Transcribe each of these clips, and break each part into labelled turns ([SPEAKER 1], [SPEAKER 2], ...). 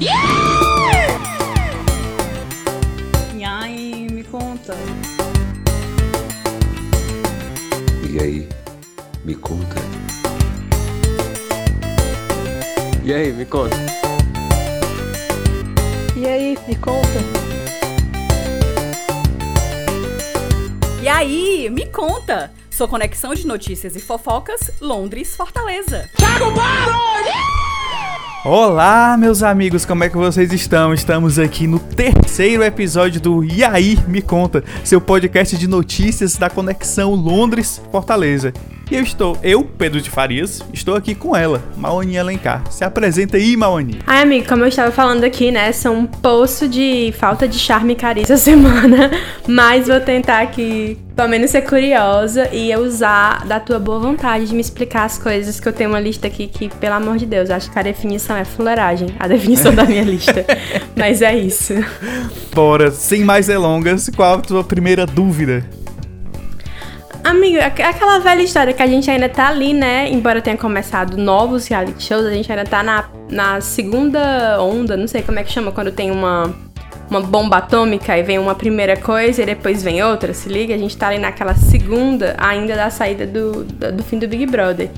[SPEAKER 1] E aí, me conta.
[SPEAKER 2] E aí, me conta. E aí, me conta.
[SPEAKER 3] E aí, me conta.
[SPEAKER 1] E aí, me conta. Sua conexão de notícias e fofocas, Londres, Fortaleza.
[SPEAKER 4] Olá, meus amigos, como é que vocês estão? Estamos aqui no terceiro episódio do E aí, me conta, seu podcast de notícias da conexão Londres-Fortaleza. E eu estou, eu, Pedro de Farias, estou aqui com ela, Maoni Alencar. Se apresenta aí, Maoni.
[SPEAKER 3] Ai, amigo, como eu estava falando aqui, né? Sou um poço de falta de charme e carisma semana. Mas vou tentar aqui, pelo menos, ser curiosa e usar da tua boa vontade de me explicar as coisas que eu tenho uma lista aqui que, pelo amor de Deus, acho que a definição é fuleiragem. A definição da minha lista. Mas é isso.
[SPEAKER 4] Bora, sem mais delongas, qual a tua primeira dúvida?
[SPEAKER 3] Amigo, aqu- aquela velha história que a gente ainda tá ali, né? Embora tenha começado novos reality shows, a gente ainda tá na, na segunda onda, não sei como é que chama, quando tem uma, uma bomba atômica e vem uma primeira coisa e depois vem outra, se liga? A gente tá ali naquela segunda ainda da saída do, do, do fim do Big Brother.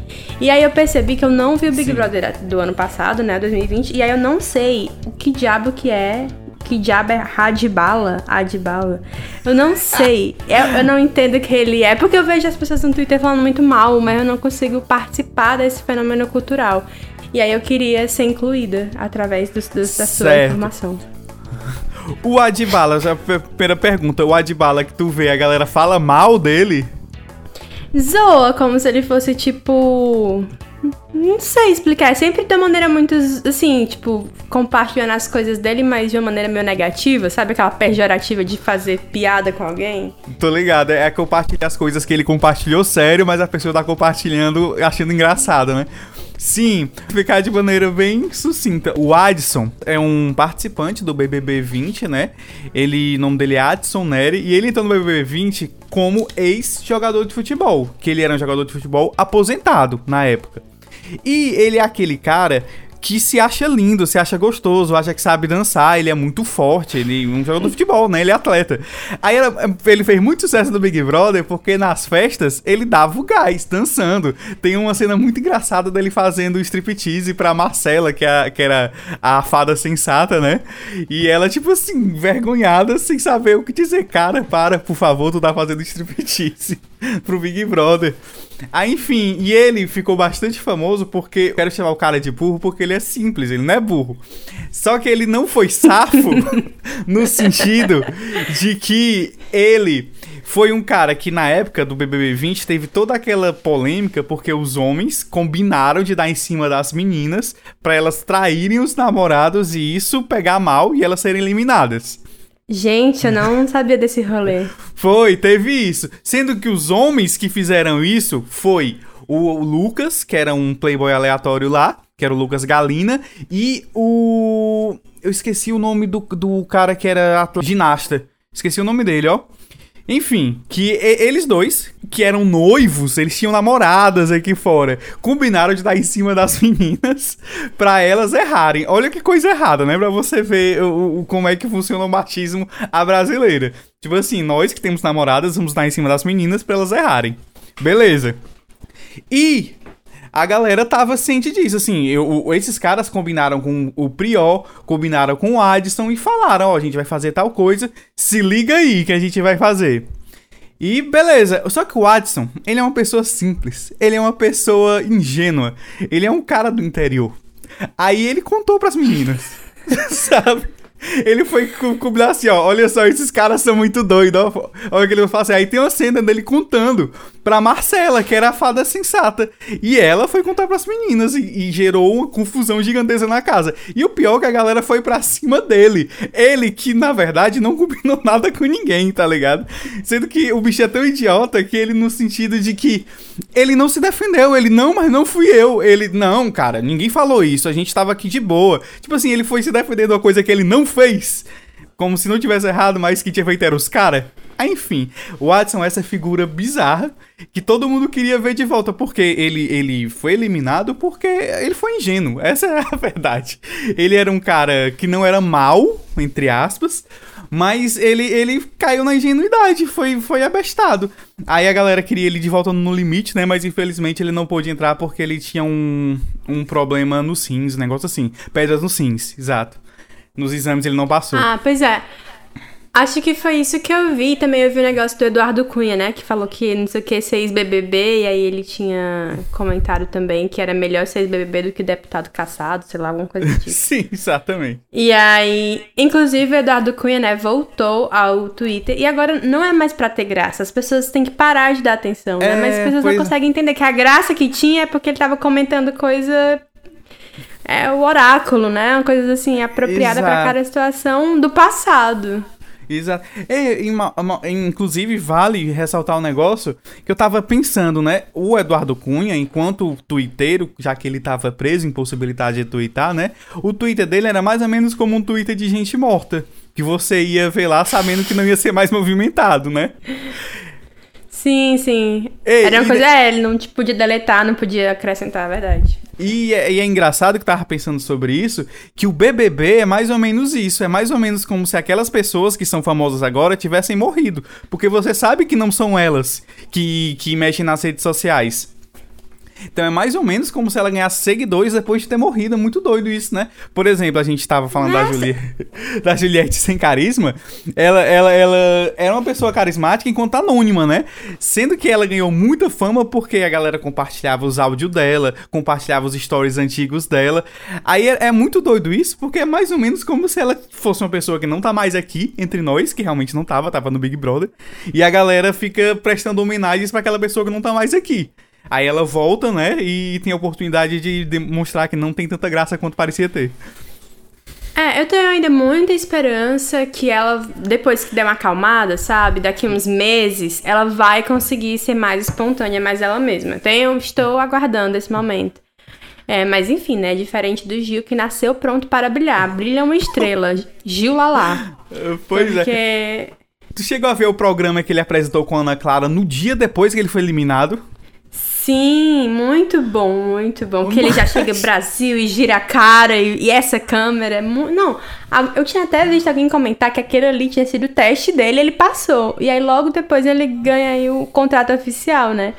[SPEAKER 3] E aí eu percebi que eu não vi o Big
[SPEAKER 4] Sim.
[SPEAKER 3] Brother do ano passado, né? 2020, e aí eu não sei o que diabo que é. Que diabo é Radibala? Adibala? Eu não sei. Eu, eu não entendo o que ele é. Porque eu vejo as pessoas no Twitter falando muito mal, mas eu não consigo participar desse fenômeno cultural. E aí eu queria ser incluída através dos, dos- da sua
[SPEAKER 4] Certo.
[SPEAKER 3] informação.
[SPEAKER 4] O Adbala, já a primeira pergunta, o Adbala que tu vê, a galera fala mal dele?
[SPEAKER 3] Zoa como se ele fosse tipo. Não sei explicar. Sempre de uma maneira muito, assim, tipo, compartilhando as coisas dele, mas de uma maneira meio negativa, sabe? Aquela pejorativa de fazer piada com alguém.
[SPEAKER 4] Tô ligado, é compartilhar as coisas que ele compartilhou sério, mas a pessoa tá compartilhando achando engraçado, né? Sim, ficar de maneira bem sucinta. O Adson é um participante do BBB 20, né? Ele, o nome dele é Adson Neri, e ele entrou no BBB 20 como ex-jogador de futebol, que ele era um jogador de futebol aposentado na época. E ele é aquele cara que se acha lindo, se acha gostoso, acha que sabe dançar, ele é muito forte, ele é um jogador de futebol, né? Ele é atleta. Aí ele fez muito sucesso no Big Brother porque nas festas ele dava o gás, dançando. Tem uma cena muito engraçada dele fazendo striptease pra Marcela, que, é a- que era a fada sensata, né? E ela, tipo assim, envergonhada, sem saber o que dizer. Cara, para, por favor, tu tá fazendo striptease pro Big Brother. Aí, enfim, e ele ficou bastante famoso porque. Eu quero chamar o cara de burro porque ele é simples, ele não é burro. Só que ele não foi safo no sentido de que ele foi um cara que na época do BBB 20 teve toda aquela polêmica porque os homens combinaram de dar em cima das meninas pra elas traírem os namorados e isso pegar mal e elas serem eliminadas.
[SPEAKER 3] Gente, eu não sabia desse rolê.
[SPEAKER 4] Foi, teve isso. Sendo que os homens que fizeram isso foi o Lucas, que era um playboy aleatório lá, que era o Lucas Galina, e o. Eu esqueci o nome do, do cara que era atleta, ginasta. Esqueci o nome dele, ó. Enfim, que eles dois, que eram noivos, eles tinham namoradas aqui fora, combinaram de dar em cima das meninas pra elas errarem. Olha que coisa errada, né? Pra você ver o, o- como é que funciona o machismo à brasileira. Tipo assim, nós que temos namoradas, vamos dar em cima das meninas pra elas errarem. Beleza. E a galera tava ciente disso, assim, eu- esses caras combinaram com o Prior, combinaram com o Addison e falaram, ó, a gente vai fazer tal coisa, se liga aí que a gente vai fazer. E beleza, só que o Addison, ele é uma pessoa simples, ele é uma pessoa ingênua, ele é um cara do interior. Aí ele contou pras meninas, sabe? Ele foi co- combinar assim, ó, olha só, esses caras são muito doidos, ó. Olha o que ele vai fazer. Aí tem uma cena dele contando pra Marcela, que era a fada sensata. E ela foi contar pras meninas e, e gerou uma confusão gigantesca na casa. E o pior é que a galera foi pra cima dele. Ele, que na verdade não combinou nada com ninguém, tá ligado? Sendo que o bicho é tão idiota que ele, no sentido de que ele não se defendeu. Ele, não, mas não fui eu. Ele, não, cara, ninguém falou isso. A gente tava aqui de boa. Tipo assim, ele foi se defender de uma coisa que ele não fez. Como se não tivesse errado, mas que tinha feito era os caras. Aí, Enfim, o Adson é essa figura bizarra que todo mundo queria ver de volta, porque ele, ele foi eliminado porque ele foi ingênuo. Essa é a verdade. Ele era um cara que não era mal, entre aspas, mas ele, ele caiu na ingenuidade, foi, foi abestado. Aí a galera queria ele de volta no limite, né? Mas infelizmente ele não pôde entrar porque ele tinha um, um problema nos rins, negócio assim. Pedras nos rins, exato. Nos exames ele não passou.
[SPEAKER 3] Ah, pois é. Acho que foi isso que eu vi. Também eu vi o negócio do Eduardo Cunha, né? Que falou que não sei o que, seis BBB. E aí ele tinha comentado também que era melhor seis BBB do que deputado caçado, sei lá, alguma coisa do tipo.
[SPEAKER 4] Sim, exatamente.
[SPEAKER 3] E aí, inclusive, o Eduardo Cunha, né, voltou ao Twitter. E agora não é mais pra ter graça. As pessoas têm que parar de dar atenção, né?
[SPEAKER 4] É,
[SPEAKER 3] Mas as pessoas
[SPEAKER 4] pois
[SPEAKER 3] não
[SPEAKER 4] é.
[SPEAKER 3] conseguem entender que a graça que tinha é porque ele tava comentando coisa. É o oráculo, né? Uma coisa assim, apropriada pra
[SPEAKER 4] Exato.
[SPEAKER 3] cada situação do passado.
[SPEAKER 4] Exato. Uma- inclusive, vale ressaltar um negócio que eu tava pensando, né? O Eduardo Cunha, enquanto twitteiro, já que ele tava preso, impossibilidade de twittar, né? O Twitter dele era mais ou menos como um Twitter de gente morta. Que você ia ver lá sabendo que não ia ser mais movimentado, né?
[SPEAKER 3] Sim, sim.
[SPEAKER 4] Ei,
[SPEAKER 3] Era uma
[SPEAKER 4] e
[SPEAKER 3] coisa,
[SPEAKER 4] de-
[SPEAKER 3] é, ele não podia deletar, não podia acrescentar, é verdade.
[SPEAKER 4] E é, e é engraçado que tava pensando sobre isso, que o BBB é mais ou menos isso. É mais ou menos como se aquelas pessoas que são famosas agora tivessem morrido. Porque você sabe que não são elas que, que mexem nas redes sociais. Então é mais ou menos como se ela ganhasse seguidores depois de ter morrido. É muito doido isso, né? Por exemplo, a gente tava falando da, Juli... da Juliette sem carisma. Ela, ela, ela era uma pessoa carismática enquanto anônima, né? Sendo que ela ganhou muita fama porque a galera compartilhava os áudios dela, compartilhava os stories antigos dela. Aí é, é muito doido isso, porque é mais ou menos como se ela fosse uma pessoa que não tá mais aqui entre nós, que realmente não tava, tava no Big Brother. E a galera fica prestando homenagens pra aquela pessoa que não tá mais aqui. Aí ela volta, né? E tem a oportunidade de demonstrar que não tem tanta graça quanto parecia ter.
[SPEAKER 3] É, eu tenho ainda muita esperança que ela, depois que der uma acalmada, sabe? Daqui uns meses, ela vai conseguir ser mais espontânea, mais ela mesma. Então eu estou aguardando esse momento. É, mas enfim, né? Diferente do Gil, que nasceu pronto para brilhar. Brilha uma estrela. Gil Lalá.
[SPEAKER 4] Pois é.
[SPEAKER 3] Porque.
[SPEAKER 4] Tu chegou a ver o programa que ele apresentou com a Ana Clara no dia depois que ele foi eliminado?
[SPEAKER 3] Sim, muito bom, muito bom. Porque ele já chega no Brasil e gira a cara e, e essa câmera. é Não, a- eu tinha até visto alguém comentar que aquele ali tinha sido o teste dele, ele passou. E aí logo depois ele ganha aí o contrato oficial, né?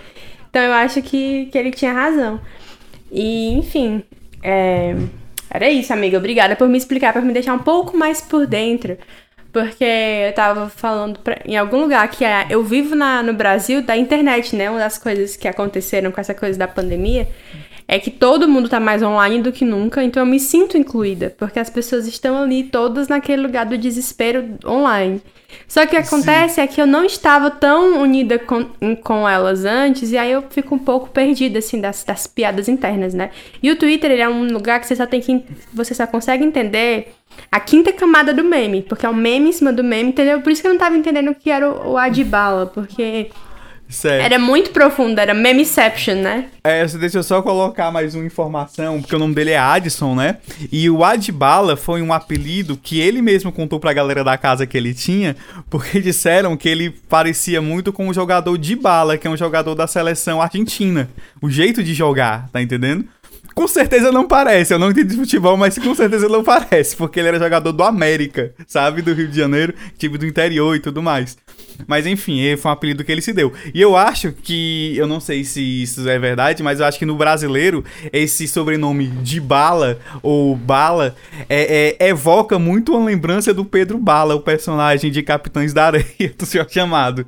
[SPEAKER 3] Então eu acho que, que ele tinha razão. E, enfim, é, era isso, amiga. Obrigada por me explicar, por me deixar um pouco mais por dentro. Porque eu tava falando pra- em algum lugar que é, eu vivo na, no Brasil da internet, né? Uma das coisas que aconteceram com essa coisa da pandemia é que todo mundo tá mais online do que nunca, então eu me sinto incluída, porque as pessoas estão ali todas naquele lugar do desespero online. Só que o que acontece é que eu não estava tão unida com, com elas antes, e aí eu fico um pouco perdida, assim, das, das piadas internas, né? E o Twitter, ele é um lugar que você só tem que. Você só consegue entender a quinta camada do meme, porque é o meme em cima do meme, entendeu? Por isso que eu não tava entendendo o que era o, o Adbala, porque
[SPEAKER 4] Sério.
[SPEAKER 3] era muito profundo, era memeception, né?
[SPEAKER 4] É, deixa eu só colocar mais uma informação, porque o nome dele é Adson, né? E o Adbala foi um apelido que ele mesmo contou pra galera da casa que ele tinha, porque disseram que ele parecia muito com o jogador de bala, que é um jogador da seleção argentina. O jeito de jogar, tá entendendo? Com certeza não parece, eu não entendi de futebol, mas com certeza não parece, porque ele era jogador do América, sabe? Do Rio de Janeiro, time do interior e tudo mais. Mas enfim, foi um apelido que ele se deu. E eu acho que, eu não sei se isso é verdade, mas eu acho que no brasileiro, esse sobrenome de Bala ou Bala é, é- evoca muito uma lembrança do Pedro Bala, o personagem de Capitães da Areia do Senhor Chamado.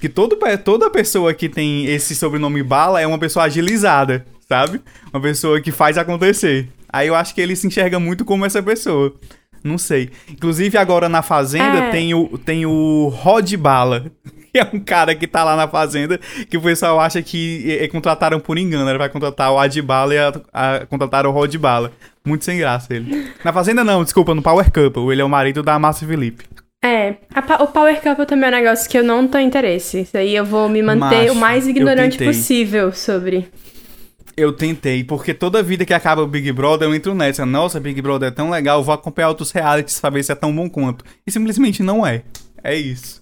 [SPEAKER 4] Que todo, toda pessoa que tem esse sobrenome Bala é uma pessoa agilizada, sabe? Uma pessoa que faz acontecer. Aí eu acho que ele se enxerga muito como essa pessoa. Não sei. Inclusive, agora na Fazenda
[SPEAKER 3] É.
[SPEAKER 4] tem, o, tem o Rod Bala. Que é um cara que tá lá na Fazenda que o pessoal acha que é, é, contrataram por engano. Ele vai contratar o Adbala e a, a, contrataram o Rod Bala. Muito sem graça ele. Na Fazenda não, desculpa, no Power Couple. Ele é o marido da Márcia Felipe.
[SPEAKER 3] É, a o Power Couple também é um negócio que eu não tenho interesse. Isso aí eu vou me manter
[SPEAKER 4] Macho,
[SPEAKER 3] o mais ignorante possível sobre.
[SPEAKER 4] Eu tentei, porque toda vida que acaba o Big Brother eu entro nessa. Nossa, Big Brother é tão legal, vou acompanhar outros realities pra ver se é tão bom quanto. E simplesmente não é. É isso.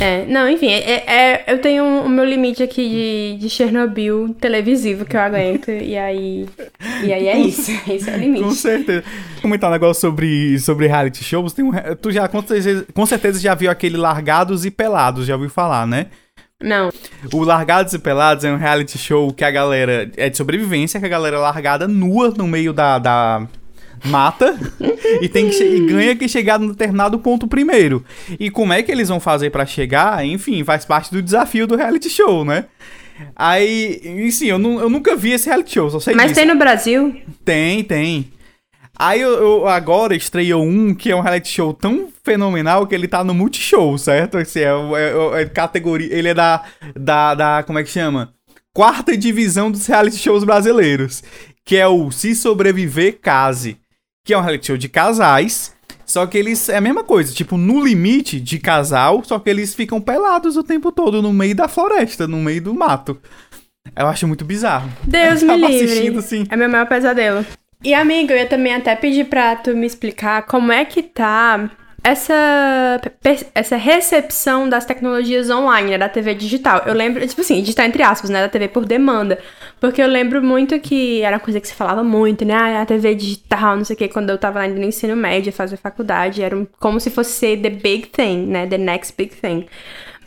[SPEAKER 3] É, não, enfim, é, é- eu tenho o meu limite aqui de, de Chernobyl televisivo que eu aguento, e aí. E aí é isso. Esse é o
[SPEAKER 4] Com
[SPEAKER 3] limite.
[SPEAKER 4] certeza. Comentar um negócio sobre, sobre reality shows. Tem um, tu já com certeza, com certeza já viu aquele Largados e Pelados, já ouviu falar, né?
[SPEAKER 3] Não.
[SPEAKER 4] O Largados e Pelados é um reality show que a galera. É de sobrevivência, que a galera é largada nua no meio da, da mata e, tem que e ganha que chegar no determinado ponto primeiro. E como é que eles vão fazer pra chegar? Enfim, faz parte do desafio do reality show, né? Aí, e sim, eu, eu nunca vi esse reality show, só sei
[SPEAKER 3] Mas
[SPEAKER 4] disso.
[SPEAKER 3] tem no Brasil?
[SPEAKER 4] Tem, tem. Aí eu, eu- agora estreou um que é um reality show tão fenomenal que ele tá no Multishow, certo? Esse é, é, é categoria. Ele é da, da, da. Como é que chama? Quarta divisão dos reality shows brasileiros. Que é o Se Sobreviver Case. Que é um reality show de casais. Só que eles. É a mesma coisa, tipo, no limite de casal, só que eles ficam pelados o tempo todo no meio da floresta, no meio do mato. Eu acho muito bizarro.
[SPEAKER 3] Deus
[SPEAKER 4] eu
[SPEAKER 3] me
[SPEAKER 4] tava
[SPEAKER 3] livre.
[SPEAKER 4] assistindo assim.
[SPEAKER 3] É meu maior pesadelo. E amigo, eu ia também até pedir pra tu me explicar como é que tá essa, essa recepção das tecnologias online, né, da TV digital. Eu lembro, tipo assim, digital entre aspas, né, da TV por demanda. Porque eu lembro muito que era uma coisa que se falava muito, né, ah, a TV digital, não sei o que, quando eu tava ainda no ensino médio, fazer faculdade, era um- como se fosse the big thing, né, the next big thing.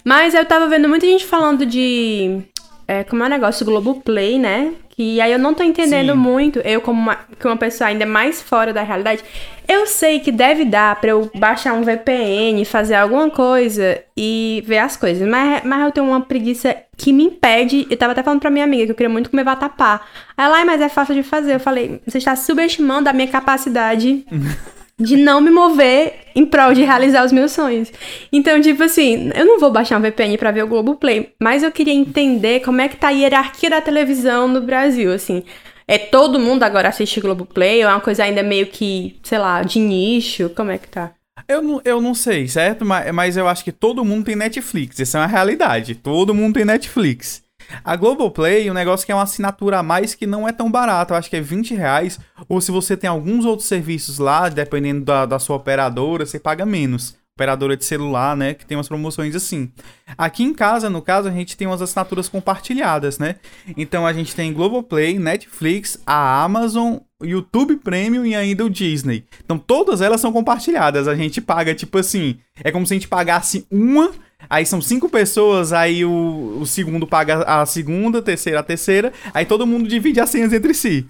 [SPEAKER 3] Mas eu tava vendo muita gente falando de. É, como é o negócio Globoplay, né? Que aí eu não tô entendendo
[SPEAKER 4] Sim.
[SPEAKER 3] muito. Eu, como uma, que uma pessoa ainda mais fora da realidade, eu sei que deve dar pra eu baixar um VPN, fazer alguma coisa e ver as coisas. Mas, mas eu tenho uma preguiça que me impede. Eu tava até falando pra minha amiga que eu queria muito comer vatapá. Aí ela, "Ai, mas é fácil de fazer. Eu falei, você está subestimando a minha capacidade de não me mover em prol de realizar os meus sonhos. Então, tipo assim, eu não vou baixar um VPN pra ver o Globoplay, mas eu queria entender como é que tá a hierarquia da televisão no Brasil, assim. É todo mundo agora assiste Globoplay ou é uma coisa ainda meio que, sei lá, de nicho? Como é que tá?
[SPEAKER 4] Eu não, eu não sei, certo? Mas, mas eu acho que todo mundo tem Netflix. Essa é uma realidade. Todo mundo tem Netflix. A Globoplay, um negócio que é uma assinatura a mais que não é tão barato. Eu acho que é 20 reais. Ou se você tem alguns outros serviços lá, dependendo da, da sua operadora, você paga menos. Operadora de celular, né? Que tem umas promoções assim. Aqui em casa, no caso, a gente tem umas assinaturas compartilhadas, né? Então a gente tem Globoplay, Netflix, a Amazon, YouTube Premium e ainda o Disney. Então todas elas são compartilhadas. A gente paga, tipo assim, é como se a gente pagasse uma. Aí são cinco pessoas, aí o, o segundo paga a segunda, a terceira a terceira, aí todo mundo divide as senhas entre si.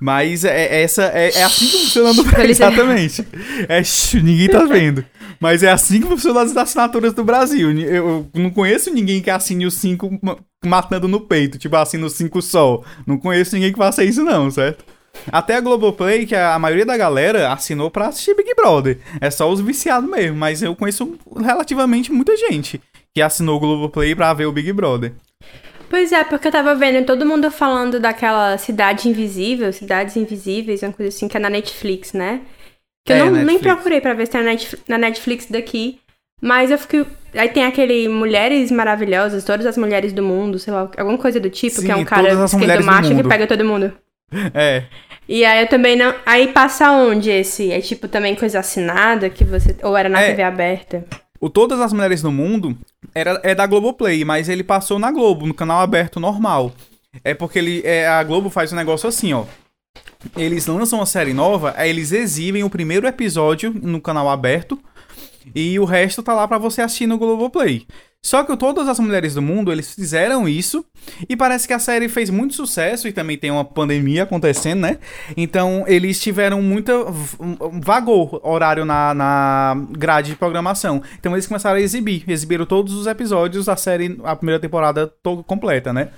[SPEAKER 4] Mas é, é essa, é, é assim que funciona no Brasil.
[SPEAKER 3] Eles-
[SPEAKER 4] Exatamente. É, ninguém tá vendo. Mas é assim que funcionam as assinaturas do Brasil. Eu, eu não conheço ninguém que assine os cinco ma- matando no peito, tipo assina os cinco sol. Não conheço ninguém que faça isso, não, certo? Até a Globoplay, que a maioria da galera assinou pra assistir Big Brother. É só os viciados mesmo, mas eu conheço relativamente muita gente que assinou o Globoplay pra ver o Big Brother.
[SPEAKER 3] Pois é, porque eu tava vendo todo mundo falando daquela Cidade Invisível, Cidades Invisíveis, uma coisa assim, que é na Netflix, né? Que eu
[SPEAKER 4] É,
[SPEAKER 3] não, nem procurei pra ver se tá na Netf- na Netflix daqui. Mas eu fico. Aí tem aquele Mulheres Maravilhosas, todas as mulheres do mundo, sei lá, alguma coisa do tipo, que é
[SPEAKER 4] Sim,
[SPEAKER 3] um cara esquerdo macho que pega todo mundo.
[SPEAKER 4] É.
[SPEAKER 3] E aí eu também não. Aí passa onde esse? É tipo também coisa assinada que você. Ou era na
[SPEAKER 4] É.
[SPEAKER 3] TV aberta?
[SPEAKER 4] O Todas as Mulheres no Mundo era, é da Globoplay, mas ele passou na Globo, no canal aberto normal. É porque ele, é, a Globo faz um negócio assim, ó. Eles lançam uma série nova, aí eles exibem o primeiro episódio no canal aberto e o resto tá lá pra você assistir no Globoplay. Só que Todas as Mulheres do Mundo, eles fizeram isso e parece que a série fez muito sucesso e também tem uma pandemia acontecendo, né? Então eles tiveram muita vagou horário na, na grade de programação. Então eles começaram a exibir, exibiram todos os episódios da série, a primeira temporada toda completa, né?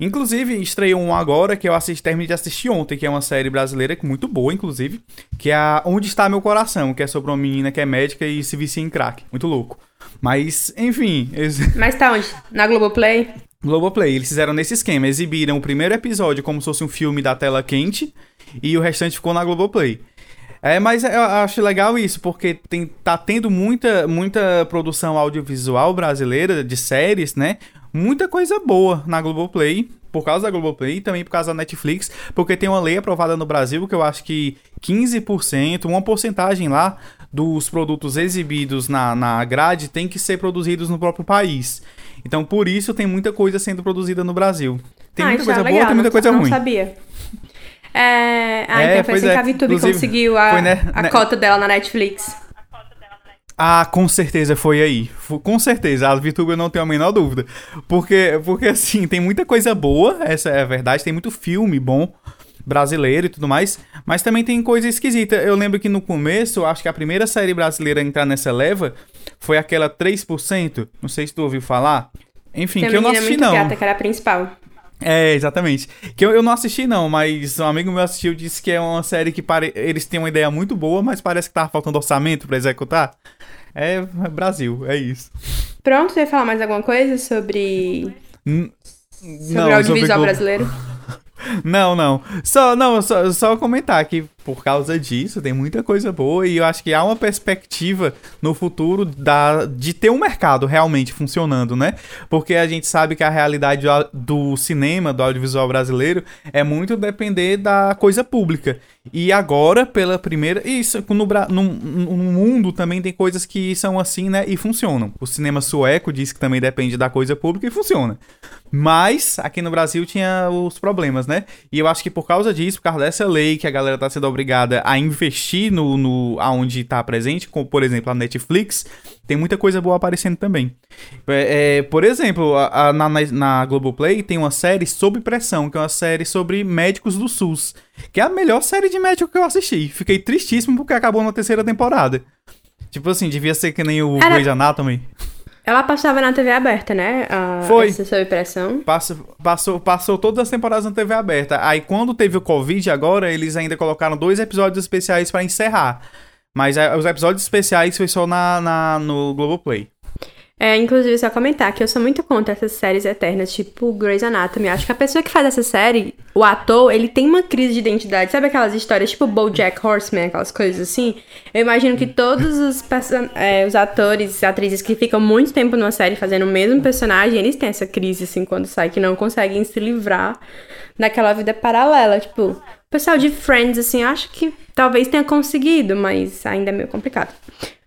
[SPEAKER 4] Inclusive, estreou um agora que eu assisti, terminei de assistir ontem, que é uma série brasileira é muito boa, inclusive, que é a Onde Está Meu Coração, que é sobre uma menina que é médica e se vicia em crack. Muito louco. Mas, enfim, eles...
[SPEAKER 3] Mas tá onde? Na Globoplay?
[SPEAKER 4] Globoplay, eles fizeram nesse esquema, exibiram o primeiro episódio como se fosse um filme da tela quente e o restante ficou na Globoplay. É, mas eu acho legal isso, porque tem, tá tendo muita, muita produção audiovisual brasileira de séries, né? Muita coisa boa na Globoplay. por causa da Globoplay e também por causa da Netflix, porque tem uma lei aprovada no Brasil que eu acho que 15%, uma porcentagem lá dos produtos exibidos na, na grade tem que ser produzidos no próprio país. Então, por isso, tem muita coisa sendo produzida no Brasil. Tem
[SPEAKER 3] ah,
[SPEAKER 4] muita coisa
[SPEAKER 3] legal,
[SPEAKER 4] boa, tem muita
[SPEAKER 3] não-
[SPEAKER 4] coisa
[SPEAKER 3] não
[SPEAKER 4] ruim.
[SPEAKER 3] sabia. É... Ah,
[SPEAKER 4] É,
[SPEAKER 3] então foi assim
[SPEAKER 4] é.
[SPEAKER 3] que a VTube conseguiu a,
[SPEAKER 4] foi, né,
[SPEAKER 3] a
[SPEAKER 4] né-
[SPEAKER 3] cota dela na Netflix.
[SPEAKER 4] Ah, com certeza foi aí. Com certeza, a VTube eu não tenho a menor dúvida. Porque, porque assim, tem muita coisa boa, essa é a verdade, tem muito filme bom brasileiro e tudo mais, mas também tem coisa esquisita. Eu lembro que no começo, acho que a primeira série brasileira a entrar nessa leva foi aquela 3%, não sei se tu ouviu falar. Enfim, que eu não assisti não.
[SPEAKER 3] gata, que era a principal.
[SPEAKER 4] É, exatamente. Que eu, eu não assisti, não, mas um amigo meu assistiu e disse que é uma série que pare... eles têm uma ideia muito boa, mas parece que tava faltando orçamento pra executar. É Brasil, é isso.
[SPEAKER 3] Pronto, você ia falar mais alguma coisa sobre,
[SPEAKER 4] N-
[SPEAKER 3] sobre
[SPEAKER 4] não,
[SPEAKER 3] o audiovisual
[SPEAKER 4] Globo-
[SPEAKER 3] brasileiro?
[SPEAKER 4] Não, não. Só, não, só, só comentar que por causa disso tem muita coisa boa e eu acho que há uma perspectiva no futuro da, de ter um mercado realmente funcionando, né? Porque a gente sabe que a realidade do- cinema, do audiovisual brasileiro, é muito depender da coisa pública. E agora, pela primeira. Isso, no, no, no mundo também tem coisas que são assim, né? E funcionam. O cinema sueco diz que também depende da coisa pública e funciona. Mas aqui no Brasil tinha os problemas, né? E eu acho que por causa disso, por causa dessa lei que a galera tá sendo obrigada a investir no, no aonde tá presente, como por exemplo a Netflix, tem muita coisa boa aparecendo também. É, é, por exemplo, a- a- na, na, na Globoplay tem uma série Sob Pressão, que é uma série sobre médicos do SUS, que é a melhor série de médico que eu assisti. Fiquei tristíssimo porque acabou na terceira temporada. Tipo assim, devia ser que nem o
[SPEAKER 3] Era-
[SPEAKER 4] Grey's Anatomy.
[SPEAKER 3] Ela passava na TV aberta, né? A,
[SPEAKER 4] Foi.
[SPEAKER 3] Essa sob pressão.
[SPEAKER 4] Passa- passou, passou todas as temporadas na TV aberta. Aí quando teve o Covid agora, eles ainda colocaram dois episódios especiais pra encerrar. Mas é, os episódios especiais foi só na, na- no Globoplay.
[SPEAKER 3] É, inclusive, só comentar que eu sou muito contra essas séries eternas, tipo Grey's Anatomy. Acho que a pessoa que faz essa série, o ator, ele tem uma crise de identidade. Sabe aquelas histórias tipo BoJack Horseman, aquelas coisas assim? Eu imagino que todos os, é, os atores e atrizes que ficam muito tempo numa série fazendo o mesmo personagem, eles têm essa crise, assim, quando sai, que não conseguem se livrar daquela vida paralela. Tipo, pessoal de Friends, assim, acho que talvez tenha conseguido, mas ainda é meio complicado.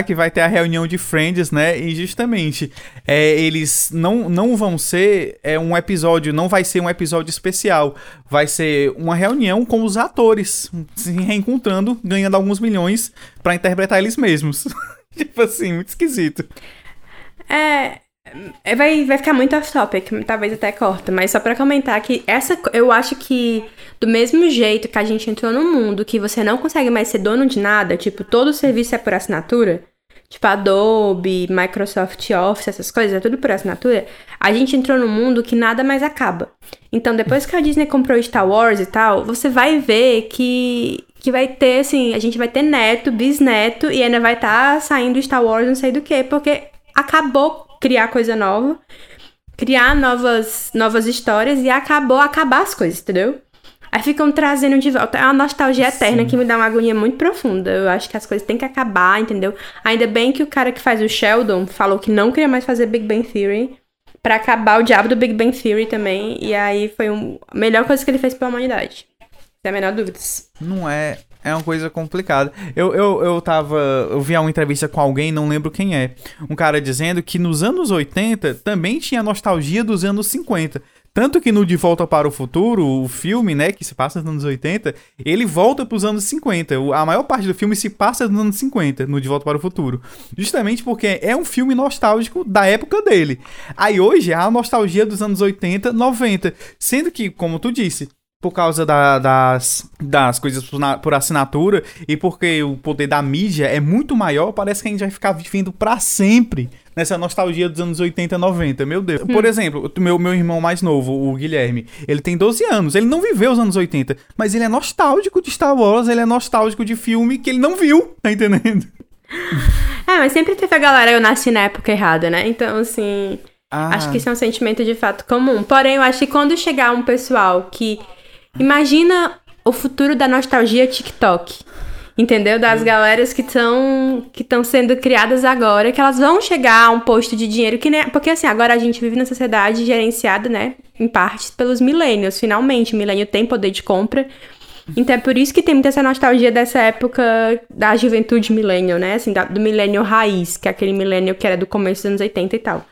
[SPEAKER 4] Que vai ter a reunião de Friends, né? E justamente, é, eles não, não vão ser é, um episódio, não vai ser um episódio especial. Vai ser uma reunião com os atores se reencontrando, ganhando alguns milhões pra interpretar eles mesmos. tipo assim, muito esquisito.
[SPEAKER 3] É. é, Vai, vai ficar muito off-topic, talvez até corta, mas só pra comentar que essa. Eu acho que do mesmo jeito que a gente entrou num mundo que você não consegue mais ser dono de nada, tipo, todo serviço é por assinatura, tipo Adobe, Microsoft Office, essas coisas, é tudo por assinatura, a gente entrou num mundo que nada mais acaba. Então, depois que a Disney comprou Star Wars e tal, você vai ver que. Que vai ter, assim, a gente vai ter neto, bisneto, e ainda vai estar saindo Star Wars, não sei do que, porque acabou criar coisa nova, criar novas, novas histórias e acabou acabar as coisas, entendeu? Aí ficam trazendo de volta. É uma nostalgia eterna que me dá uma agonia muito profunda. Eu acho que as coisas têm que acabar, entendeu? Ainda bem que o cara que faz o Sheldon falou que não queria mais fazer Big Bang Theory. Pra acabar o diabo do Big Bang Theory também. E aí foi um- a melhor coisa que ele fez pela humanidade. Sem a menor dúvidas.
[SPEAKER 4] Não é. É uma coisa complicada. Eu, eu, eu tava. Eu vi uma entrevista com alguém, não lembro quem é. Um cara dizendo que nos anos 80 também tinha nostalgia dos anos 50. Tanto que no De Volta para o Futuro, o filme, né, que se passa nos anos 80, ele volta para os anos 50. O- A maior parte do filme se passa nos anos 50, no De Volta para o Futuro. Justamente porque é um filme nostálgico da época dele. Aí hoje há a nostalgia dos anos 80, 90. Sendo que, como tu disse, por causa da- das, das coisas por, na- por assinatura e porque o poder da mídia é muito maior, parece que a gente vai ficar vivendo pra sempre nessa nostalgia dos anos 80, 90. Meu Deus. Por exemplo, meu, meu irmão mais novo, o Guilherme, ele tem 12 anos, ele não viveu os anos 80, mas ele é nostálgico de Star Wars, ele é nostálgico de filme que ele não viu, tá entendendo?
[SPEAKER 3] É, mas sempre teve a galera, eu nasci na época errada, né? Então, assim.
[SPEAKER 4] Ah,
[SPEAKER 3] Acho que isso é um sentimento de fato comum. Porém, eu acho que quando chegar um pessoal que. Imagina o futuro da nostalgia TikTok. Entendeu? Das
[SPEAKER 4] Hum.
[SPEAKER 3] galeras que estão que estão sendo criadas agora, que elas vão chegar a um posto de dinheiro que nem. Porque assim, agora a gente vive na sociedade gerenciada, né? Em partes pelos millennials, finalmente. O milênio tem poder de compra. Então é por isso que tem muita essa nostalgia dessa época da juventude millennial, né? Assim, da- do millennial raiz, que é aquele millennial que era do começo dos anos 80 e tal.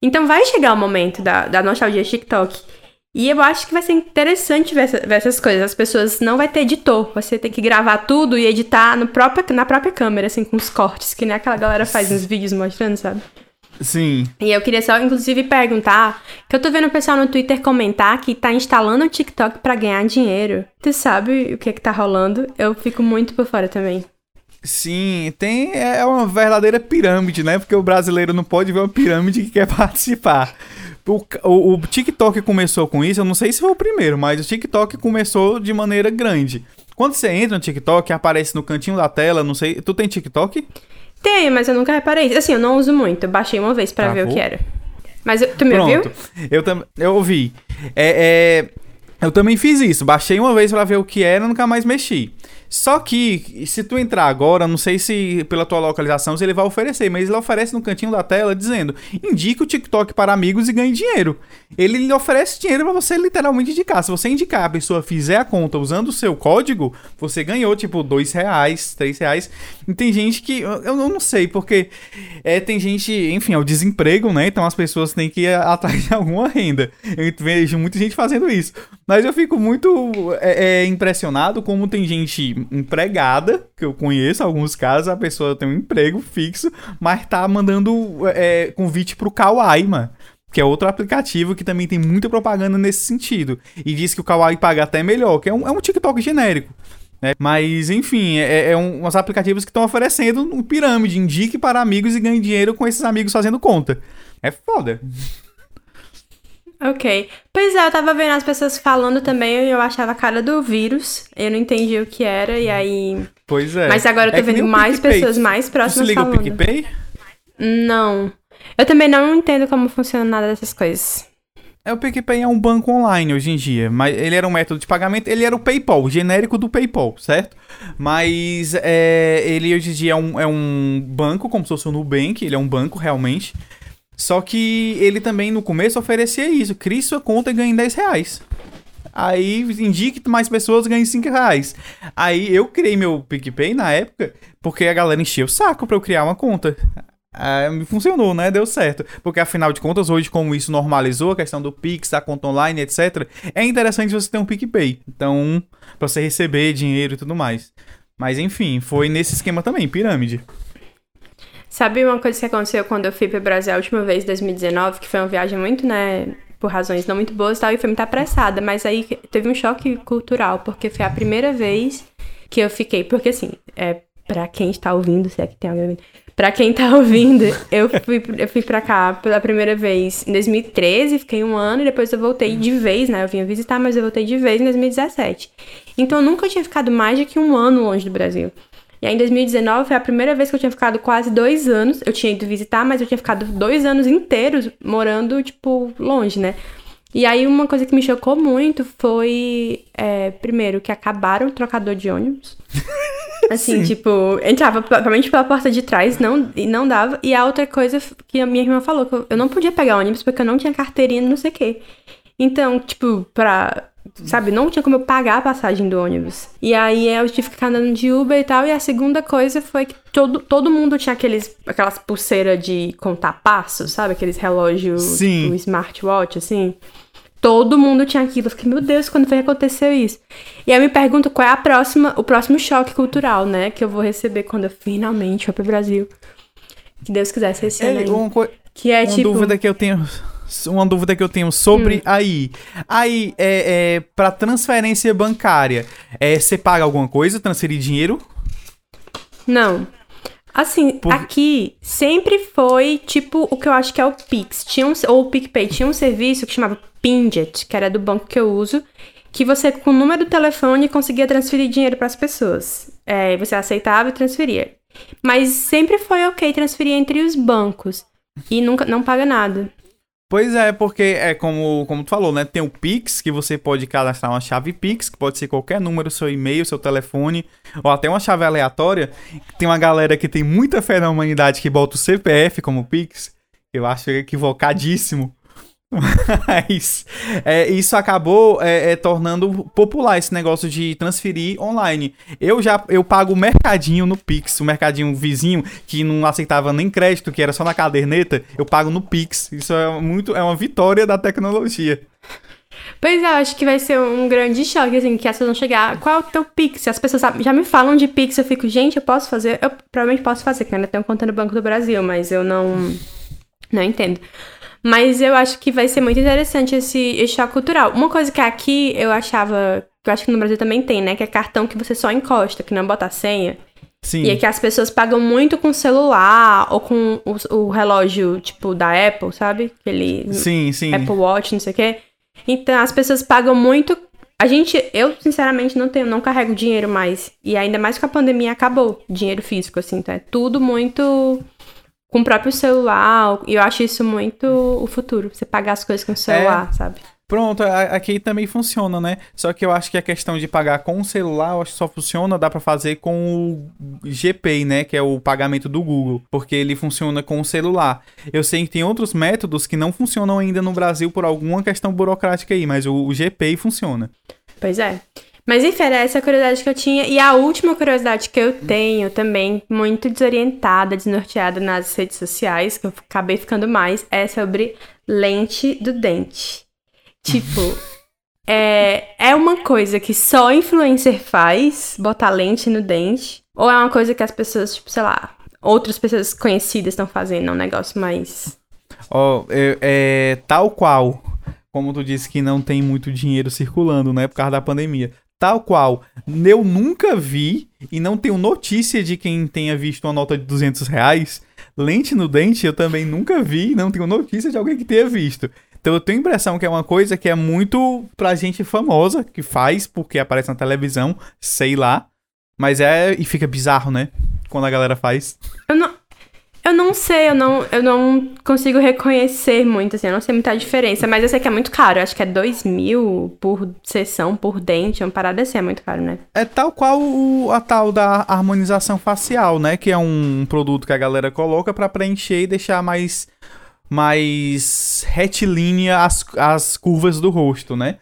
[SPEAKER 3] Então vai chegar o momento da, da nostalgia TikTok. E eu acho que vai ser interessante ver, essa- ver essas coisas. As pessoas não vai ter editor. Você tem que gravar tudo e editar no próprio, na própria câmera, assim, com os cortes, que nem aquela galera faz nos vídeos mostrando, sabe?
[SPEAKER 4] Sim.
[SPEAKER 3] E eu queria só, inclusive, perguntar, que eu tô vendo o pessoal no Twitter comentar que tá instalando o TikTok pra ganhar dinheiro. Tu sabe o que é que tá rolando? Eu fico muito por fora também.
[SPEAKER 4] Sim, tem. É uma verdadeira pirâmide, né? Porque o brasileiro não pode ver uma pirâmide que quer participar. O, o, o TikTok começou com isso, eu não sei se foi o primeiro, mas o TikTok começou de maneira grande. Quando você entra no TikTok, aparece no cantinho da tela, não sei. Tu tem TikTok?
[SPEAKER 3] Tem, mas eu nunca reparei. Assim, eu não uso muito. Eu baixei uma vez pra ver o que era. Mas eu- tu me ouviu?
[SPEAKER 4] Pronto. Eu, tam, eu ouvi. É, é, eu também fiz isso. Baixei uma vez pra ver o que era, nunca mais mexi. Só que, se tu entrar agora, não sei se pela tua localização se ele vai oferecer, mas ele oferece no cantinho da tela dizendo: indique o TikTok para amigos e ganhe dinheiro. Ele oferece dinheiro pra você literalmente indicar. Se você indicar, a pessoa fizer a conta usando o seu código, você ganhou tipo dois reais, três reais. E tem gente que. Eu, eu não sei, porque é, tem gente, enfim, é o desemprego, né? Então as pessoas têm que ir atrás de alguma renda. Eu vejo muita gente fazendo isso. Mas eu fico muito é, é, impressionado como tem gente empregada, que eu conheço alguns casos, a pessoa tem um emprego fixo, mas tá mandando é, convite pro Kawaii, mano. Que é outro aplicativo que também tem muita propaganda nesse sentido. E diz que o Kawaii paga até melhor, que é um, é um TikTok genérico. né? Mas, enfim, é, é um, uns aplicativos que estão oferecendo um pirâmide. Indique para amigos e ganhe dinheiro com esses amigos fazendo conta. É foda.
[SPEAKER 3] Ok. Pois é, eu tava vendo as pessoas falando também e eu achava a cara do vírus. Eu não entendi o que era, e aí.
[SPEAKER 4] Pois é.
[SPEAKER 3] Mas agora eu tô
[SPEAKER 4] É
[SPEAKER 3] vendo
[SPEAKER 4] o
[SPEAKER 3] mais
[SPEAKER 4] PicPay.
[SPEAKER 3] pessoas mais próximas
[SPEAKER 4] liga o
[SPEAKER 3] falando.
[SPEAKER 4] PicPay?
[SPEAKER 3] Não. Eu também não entendo como funciona nada dessas coisas.
[SPEAKER 4] É, o PicPay é um banco online hoje em dia, mas ele era um método de pagamento, ele era o PayPal, o genérico do PayPal, certo? Mas é, ele hoje em dia é um, é um banco, como se fosse o Nubank, ele é um banco realmente. Só que ele também no começo oferecia isso, crie sua conta e ganhe 10 reais. Aí indique mais pessoas ganhem 5 reais. Aí eu criei meu PicPay na época, porque a galera enchia o saco pra eu criar uma conta. Ah, funcionou, né? Deu certo. Porque afinal de contas, hoje, como isso normalizou, a questão do Pix, da conta online, etc., é interessante você ter um PicPay. Então, pra você receber dinheiro e tudo mais. Mas enfim, foi nesse esquema também, pirâmide.
[SPEAKER 3] Sabe uma coisa que aconteceu quando eu fui pro Brasil a última vez, em 2019, que foi uma viagem muito, né, por razões não muito boas e tal, e foi muito apressada, mas aí teve um choque cultural, porque foi a primeira vez que eu fiquei, porque assim, é, pra quem está ouvindo, se é que tem alguém ouvindo, pra quem tá ouvindo, eu fui, eu fui pra cá pela primeira vez em 2013, fiquei um ano, e depois eu voltei de vez, né, eu vinha visitar, mas eu voltei de vez em 2017. Então eu nunca tinha ficado mais de que um ano longe do Brasil. E aí, em 2019, foi a primeira vez que eu tinha ficado quase dois anos. Eu tinha ido visitar, mas eu tinha ficado dois anos inteiros morando, tipo, longe, né? E aí, uma coisa que me chocou muito foi, é, primeiro, que acabaram o trocador de ônibus. Assim, tipo, entrava provavelmente pela porta de trás não, e não dava. E a outra coisa que a minha irmã falou, que eu, eu não podia pegar ônibus porque eu não tinha carteirinha, não sei o quê. Então, tipo, pra. Sabe, não tinha como eu pagar a passagem do ônibus. E aí eu tive que ficar andando de Uber e tal. E a segunda coisa foi que todo, todo mundo tinha aqueles, aquelas pulseiras de contar passos, sabe? Aqueles relógios
[SPEAKER 4] Sim.
[SPEAKER 3] do smartwatch, assim. Todo mundo tinha aquilo. Eu fiquei, meu Deus, quando foi que aconteceu isso? E aí eu me pergunto qual é a próxima, o próximo choque cultural, né? Que eu vou receber quando eu finalmente for pro Brasil. Que Deus quiser ser esse ano
[SPEAKER 4] É, coi-
[SPEAKER 3] Que é
[SPEAKER 4] uma
[SPEAKER 3] tipo.
[SPEAKER 4] dúvida que eu tenho. Uma dúvida que eu tenho sobre aí. Aí, é, é, pra transferência bancária, é, você paga alguma coisa, transferir dinheiro?
[SPEAKER 3] Não. Assim,
[SPEAKER 4] Por-
[SPEAKER 3] aqui sempre foi tipo o que eu acho que é o Pix. Tinha um, ou o PicPay. Tinha um serviço que chamava Pinjet, que era do banco que eu uso, que você, com o número do telefone, conseguia transferir dinheiro para as pessoas. É, você aceitava e transferia. Mas sempre foi ok transferir entre os bancos. E nunca não paga nada.
[SPEAKER 4] Pois é, porque é como, como tu falou, né? Tem o Pix, que você pode cadastrar uma chave Pix, que pode ser qualquer número, seu e-mail, seu telefone, ou até uma chave aleatória. Tem uma galera que tem muita fé na humanidade que bota o CPF como Pix. Eu acho equivocadíssimo. Mas é, isso acabou é, é, tornando popular esse negócio de transferir online. Eu já eu pago o mercadinho no Pix, o mercadinho vizinho que não aceitava nem crédito, que era só na caderneta, eu pago no Pix. Isso é muito é uma vitória da tecnologia.
[SPEAKER 3] Pois é, acho que vai ser um grande choque, assim, que as pessoas vão chegar. Qual é o teu Pix? As pessoas já me falam de Pix, eu fico, gente, eu posso fazer? Eu provavelmente posso fazer, porque eu ainda tenho conta no Banco do Brasil, mas eu não. Não entendo. Mas eu acho que vai ser muito interessante esse, esse choque cultural. Uma coisa que aqui eu achava, que eu acho que no Brasil também tem, né? Que é cartão que você só encosta, que não bota a senha.
[SPEAKER 4] Sim.
[SPEAKER 3] E é que as pessoas pagam muito com celular ou com o, o relógio, tipo, da Apple, sabe? Aquele
[SPEAKER 4] sim, sim.
[SPEAKER 3] Apple Watch, não sei o quê. Então, as pessoas pagam muito. A gente, eu, sinceramente, não tenho, não carrego dinheiro mais. E ainda mais que a pandemia acabou, dinheiro físico, assim. Então, é tudo muito com o próprio celular. E eu acho isso muito o futuro. Você pagar as coisas com o celular,
[SPEAKER 4] É.
[SPEAKER 3] sabe?
[SPEAKER 4] Pronto, aqui também funciona, né? Só que eu acho que a questão de pagar com o celular, eu acho que só funciona, dá pra fazer com o GPay, né? Que é o pagamento do Google, porque ele funciona com o celular. Eu sei que tem outros métodos que não funcionam ainda no Brasil por alguma questão burocrática aí, mas o, o GPay funciona.
[SPEAKER 3] Pois é. Mas enfim, era essa a curiosidade que eu tinha. E a última curiosidade que eu tenho também, muito desorientada, desnorteada nas redes sociais, que eu acabei ficando mais, é sobre lente do dente. Tipo, é, é uma coisa que só influencer faz, botar lente no dente? Ou é uma coisa que as pessoas, tipo, sei lá, outras pessoas conhecidas estão fazendo? É um negócio mais.
[SPEAKER 4] Ó, é, é tal qual, como tu disse que não tem muito dinheiro circulando, né? Por causa da pandemia. Tal qual, eu nunca vi e não tenho notícia de quem tenha visto uma nota de 200 reais. Lente no dente eu também nunca vi e não tenho notícia de alguém que tenha visto. Então eu tenho a impressão que é uma coisa que é muito pra gente famosa, que faz porque aparece na televisão, sei lá. Mas é. E fica bizarro, né? Quando a galera faz.
[SPEAKER 3] Eu não, eu não sei, eu não, eu não consigo reconhecer muito, assim, eu não sei muita diferença, mas eu sei que é muito caro, acho que é 2 mil por sessão, por dente, uma parada assim, é muito caro, né?
[SPEAKER 4] É tal qual o- a tal da harmonização facial, né? Que é um produto que a galera coloca pra preencher e deixar mais mais retilínea as, as curvas do rosto, né?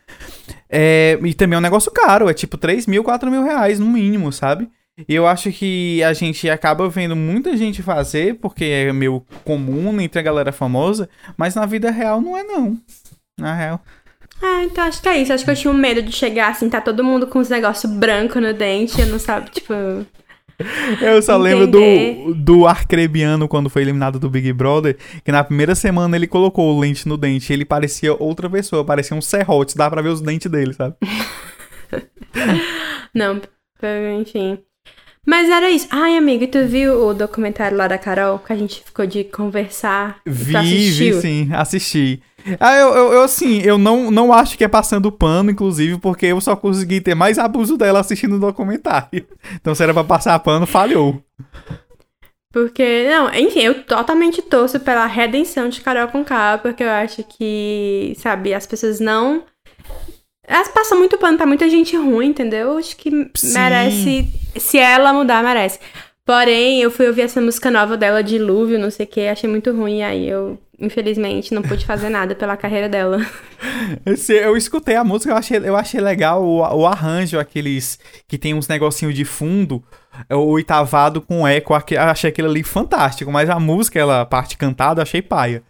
[SPEAKER 4] É, e também é um negócio caro, é tipo 3 mil, 4 mil reais no mínimo, sabe? E eu acho que a gente acaba vendo muita gente fazer, porque é meio comum entre a galera famosa, mas na vida real não é não. Na real.
[SPEAKER 3] Ah, então acho que é isso, acho que eu tinha um medo de chegar assim, tá todo mundo com uns negócios branco no dente, eu não sabe, tipo...
[SPEAKER 4] Eu só lembro
[SPEAKER 3] Entender.
[SPEAKER 4] do, do Arcrebiano quando foi eliminado do Big Brother, que na primeira semana ele colocou o lente no dente. Ele parecia outra pessoa, parecia um serrote, dá pra ver os dentes dele, sabe?
[SPEAKER 3] Não, enfim... Mas era isso. Ai, amigo, e tu viu o documentário lá da Carol? Que a gente ficou de conversar.
[SPEAKER 4] Vi, vi sim, assisti. Ah, eu, eu, eu, assim, eu não, não acho que é passando pano, inclusive, porque eu só consegui ter mais abuso dela assistindo o documentário. Então, se era pra passar pano, falhou.
[SPEAKER 3] Porque, não, enfim, eu totalmente torço pela redenção de Carol com K, porque eu acho que, sabe, as pessoas não. Elas passam muito pano pra muita gente ruim, entendeu? Eu Acho que
[SPEAKER 4] Sim.
[SPEAKER 3] merece. Se ela mudar, merece. Porém, eu fui ouvir essa música nova dela, Dilúvio, não sei o que, achei muito ruim. Aí eu, infelizmente, não pude fazer nada pela carreira dela.
[SPEAKER 4] Eu escutei a música, eu achei, eu achei legal o, o arranjo, aqueles que tem uns negocinhos de fundo, é o oitavado com eco, achei aquilo ali fantástico, mas a música, ela, a parte cantada, achei paia.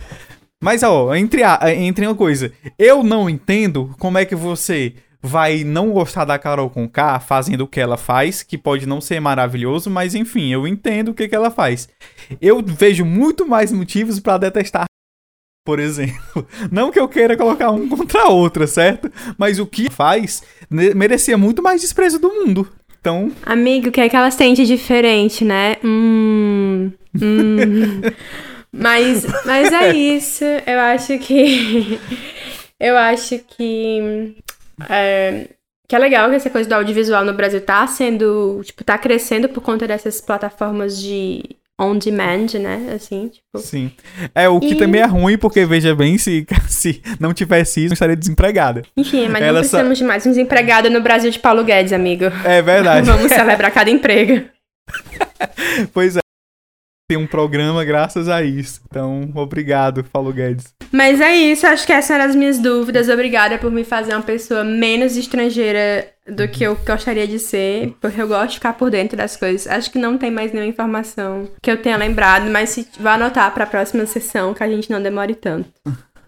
[SPEAKER 4] Mas, ó, entre, a, entre uma coisa, eu não entendo como é que você vai não gostar da Carol com K fazendo o que ela faz, que pode não ser maravilhoso, mas enfim, eu entendo o que, que ela faz. Eu vejo muito mais motivos pra detestar por exemplo. Não que eu queira colocar um contra a outra, certo? Mas o que faz merecia muito mais desprezo do mundo. Então,
[SPEAKER 3] Amigo, o que é que elas têm de diferente, né? Hum. hum. mas, mas é isso. Eu acho que. Eu acho que. É, que é legal que essa coisa do audiovisual no Brasil tá sendo. Tipo, tá crescendo por conta dessas plataformas de on demand, né? Assim, tipo.
[SPEAKER 4] Sim. É, o que
[SPEAKER 3] E-
[SPEAKER 4] também é ruim, porque veja bem, se, se não tivesse isso, eu estaria desempregada.
[SPEAKER 3] Enfim, mas
[SPEAKER 4] Ela
[SPEAKER 3] não
[SPEAKER 4] só-
[SPEAKER 3] precisamos de mais um desempregado no Brasil de Paulo Guedes, amigo.
[SPEAKER 4] É verdade.
[SPEAKER 3] Vamos celebrar cada emprego.
[SPEAKER 4] pois é. Tem um programa graças a isso. Então, obrigado, Paulo Guedes.
[SPEAKER 3] Mas é isso, acho que essas eram as minhas dúvidas. Obrigada por me fazer uma pessoa menos estrangeira do que eu gostaria de ser, porque eu gosto de ficar por dentro das coisas. Acho que não tem mais nenhuma informação que eu tenha lembrado, mas se, vou anotar pra próxima sessão que a gente não demore tanto.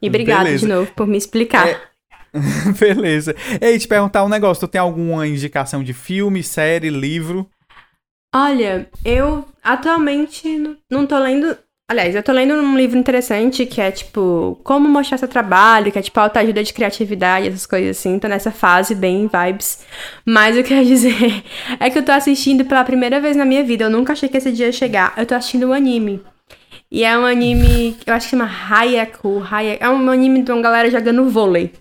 [SPEAKER 3] E obrigada de novo por me explicar.
[SPEAKER 4] É, Beleza. Ei, te perguntar um negócio. Tu tem alguma indicação de filme, série, livro?
[SPEAKER 3] Olha, eu atualmente não- tô lendo. Aliás, eu tô lendo um livro interessante que é tipo Como Mostrar Seu Trabalho, que é tipo autoajuda de criatividade, essas coisas assim. Tô nessa fase bem vibes. Mas o que eu ia dizer é que eu tô assistindo pela primeira vez na minha vida. Eu nunca achei que esse dia ia chegar. Eu tô assistindo um anime. E é um anime, eu acho que chama Hayaku. Hayaku. É um anime de uma galera jogando vôlei.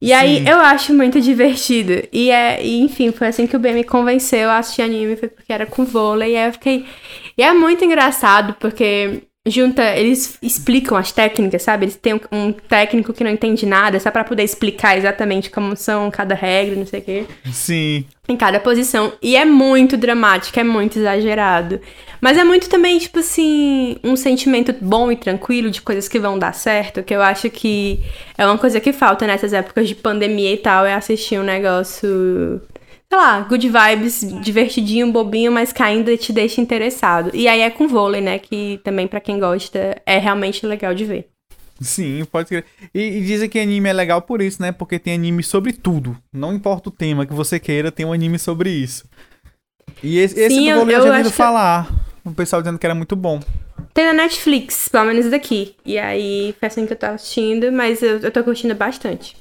[SPEAKER 3] E aí
[SPEAKER 4] Sim.
[SPEAKER 3] eu acho muito divertido. E é, e, enfim, foi assim que o Ben me convenceu a assistir anime, foi porque era com vôlei. E aí eu fiquei. E é muito engraçado, porque junta, eles explicam as técnicas, sabe? Eles têm um, um técnico que não entende nada, só pra poder explicar exatamente como são cada regra, não sei o quê
[SPEAKER 4] Sim.
[SPEAKER 3] em cada posição. E é muito dramático, é muito exagerado. Mas é muito também, tipo assim, um sentimento bom e tranquilo de coisas que vão dar certo, que eu acho que é uma coisa que falta nessas épocas de pandemia e tal, é assistir um negócio. Sei lá, good vibes, divertidinho, bobinho, mas que ainda te deixa interessado. E aí é com vôlei, né? Que também, pra quem gosta, é realmente legal de ver.
[SPEAKER 4] Sim, pode crer. E, e dizem que anime é legal por isso, né? Porque tem anime sobre tudo. Não importa o tema que você queira, tem um anime sobre isso. E esse, esse
[SPEAKER 3] Sim,
[SPEAKER 4] do
[SPEAKER 3] eu-
[SPEAKER 4] vôlei eu,
[SPEAKER 3] eu acho
[SPEAKER 4] falar. O pessoal dizendo que era muito bom.
[SPEAKER 3] Tem na Netflix, pelo menos daqui. E aí, foi assim que eu tô assistindo, mas eu, eu tô curtindo bastante.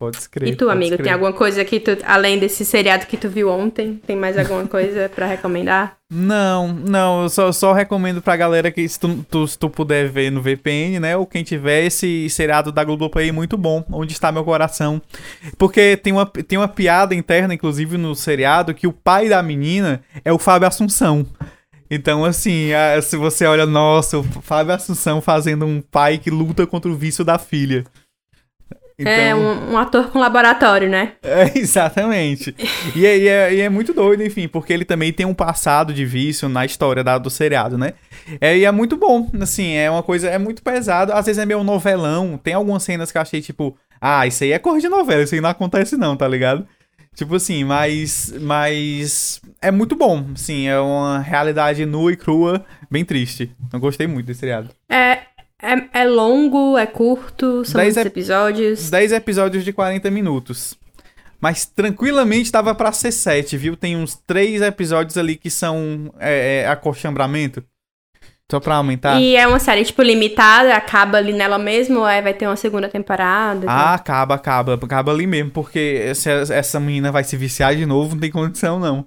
[SPEAKER 4] Pode escrever.
[SPEAKER 3] E tu, amigo, tem alguma coisa que tu, além desse seriado que tu viu ontem, tem mais alguma coisa pra recomendar?
[SPEAKER 4] Não, não, eu só, só recomendo pra galera que se tu, tu- se tu puder ver no VPN, né, ou quem tiver esse seriado da Globoplay muito bom, Onde Está Meu Coração. Porque tem uma, tem uma piada interna, inclusive, no seriado, que o pai da menina é o Fábio Assunção. Então, assim, a- se você olha, nossa, o Fábio Assunção fazendo um pai que luta contra o vício da filha. Então,
[SPEAKER 3] É um, um ator com laboratório, né?
[SPEAKER 4] é, exatamente. E é, e, é, e é muito doido, enfim, porque ele também tem um passado de vício na história da- do seriado, né? É, e é muito bom, assim, é uma coisa, é muito pesado, às vezes é meio novelão, tem algumas cenas que eu achei, tipo, ah, isso aí é cor de novela, isso aí não acontece não, tá ligado? Tipo assim, mas, mas é muito bom, assim, é uma realidade nua e crua, bem triste. Eu gostei muito desse seriado.
[SPEAKER 3] É, é, é longo, é curto, são
[SPEAKER 4] Dez ep-
[SPEAKER 3] episódios.
[SPEAKER 4] 10 episódios de 40 minutos. Mas tranquilamente dava pra ser 7, viu? Tem uns 3 episódios ali que são é, é, acolchambramento. Só pra aumentar.
[SPEAKER 3] E é uma série, tipo, limitada, acaba ali nela mesmo, ou é, vai ter uma segunda temporada?
[SPEAKER 4] Ah, acaba, acaba. Acaba ali mesmo. Porque se essa menina vai se viciar de novo, não tem condição, não.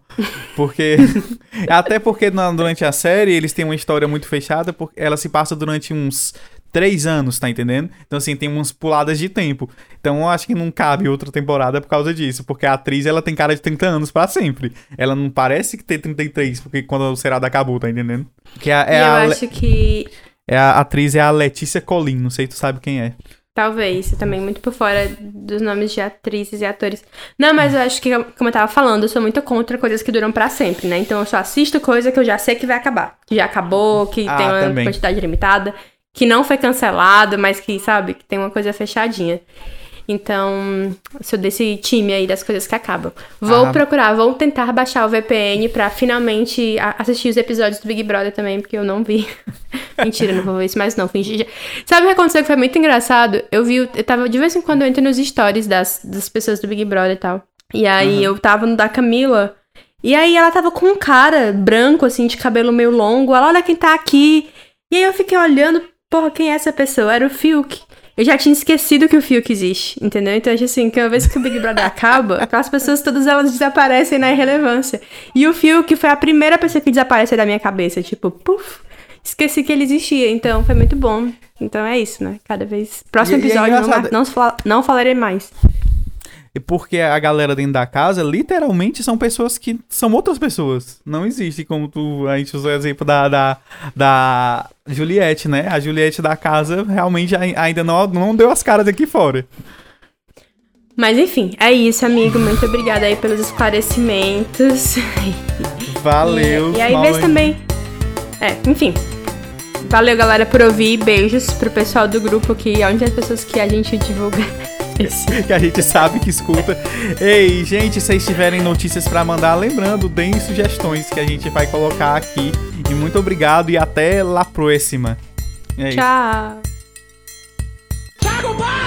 [SPEAKER 4] Porque. Até porque na- durante a série eles têm uma história muito fechada, porque ela se passa durante uns. Três anos, tá entendendo? Então, assim, tem umas puladas de tempo. Então, eu acho que não cabe outra temporada por causa disso. Porque a atriz, ela tem cara de 30 anos pra sempre. Ela não parece que tem 33, porque quando o seriado acabou, tá entendendo? Que é, é
[SPEAKER 3] eu
[SPEAKER 4] a, Le-
[SPEAKER 3] acho que
[SPEAKER 4] é a atriz é a Letícia Colin. Não sei se tu sabe quem é.
[SPEAKER 3] Talvez, eu também muito por fora dos nomes de atrizes e atores. Não, mas eu acho que, como eu tava falando, eu sou muito contra coisas que duram pra sempre, né? Então eu só assisto coisa que eu já sei que vai acabar. Que já acabou, que
[SPEAKER 4] Ah,
[SPEAKER 3] tem uma
[SPEAKER 4] também.
[SPEAKER 3] quantidade limitada, que não foi cancelado, mas que, sabe, que tem uma coisa fechadinha. Então, sou desse time aí das coisas que acabam. Vou
[SPEAKER 4] Ah.
[SPEAKER 3] procurar, vou tentar baixar o VPN pra finalmente assistir os episódios do Big Brother também, porque eu não vi. Mentira, não vou ver isso mais não, fingi. Sabe o que aconteceu que foi muito engraçado? Eu vi, eu tava, de vez em quando eu entro nos stories das, das pessoas do Big Brother e tal. E aí eu tava no da Camila, e aí ela tava com um cara branco, assim, de cabelo meio longo. Ela, olha quem tá aqui. E aí eu fiquei olhando, porra, quem é essa pessoa? Era o Fiuk. Eu já tinha esquecido que o Fiuk existe, entendeu? Então, acho assim, uma vez que o Big Brother acaba, aquelas pessoas todas elas desaparecem na irrelevância. E o Fiuk foi a primeira pessoa que desapareceu da minha cabeça. Tipo, puf, esqueci que ele existia. Então, foi muito bom. Então é isso, né? Cada vez. Próximo
[SPEAKER 4] E- e é
[SPEAKER 3] episódio, não, não, não falarei mais.
[SPEAKER 4] Porque a galera dentro da casa, literalmente, são pessoas que são outras pessoas. Não existe, como tu, a gente usou o exemplo da, da, da Juliette, né? A Juliette da casa realmente ai- ainda não, não deu as caras aqui fora.
[SPEAKER 3] Mas enfim, é isso, amigo. Muito obrigada aí pelos esclarecimentos.
[SPEAKER 4] Valeu.
[SPEAKER 3] E, e aí, vê também. É, enfim. Valeu, galera, por ouvir. Beijos pro pessoal do grupo que é onde as pessoas que a gente divulga.
[SPEAKER 4] que a gente sabe que escuta. Ei, gente, se vocês tiverem notícias para mandar, lembrando, deem sugestões que a gente vai colocar aqui. E muito obrigado e até lá próxima. É Tchau. Isso.
[SPEAKER 3] Tchau,